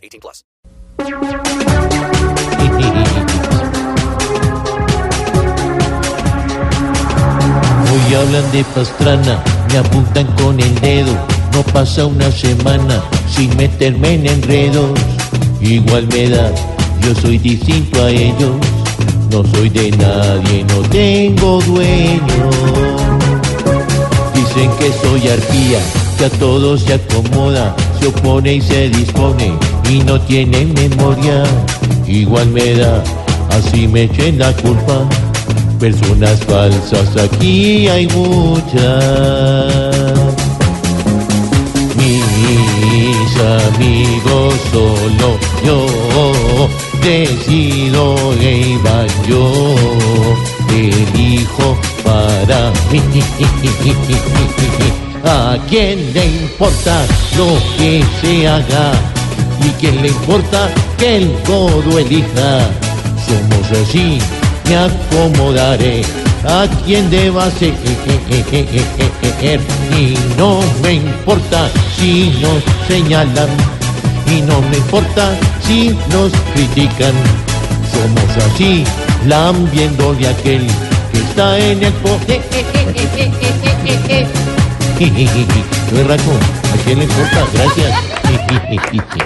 18 plus. Hoy hablan de Pastrana, me apuntan con el dedo. No pasa una semana sin meterme en enredos. Igual me da, yo soy distinto a ellos. No soy de nadie, no tengo dueño. Dicen que soy arpía, que a todos se acomoda, se opone y se dispone y no tiene memoria. Igual me da, así me echen la culpa. Personas falsas aquí hay muchas. Mis amigos solo yo decido que van yo elijo para mí. ¿A quién le importa lo que se haga? ¿Y quién le importa que el codo elija? Somos así, me acomodaré a quien deba ser. Y no me importa si nos señalan, y no me importa si nos critican. Somos así, lambiendo de aquel que está en el poder. Es raco, ¿a quién le importa? Gracias.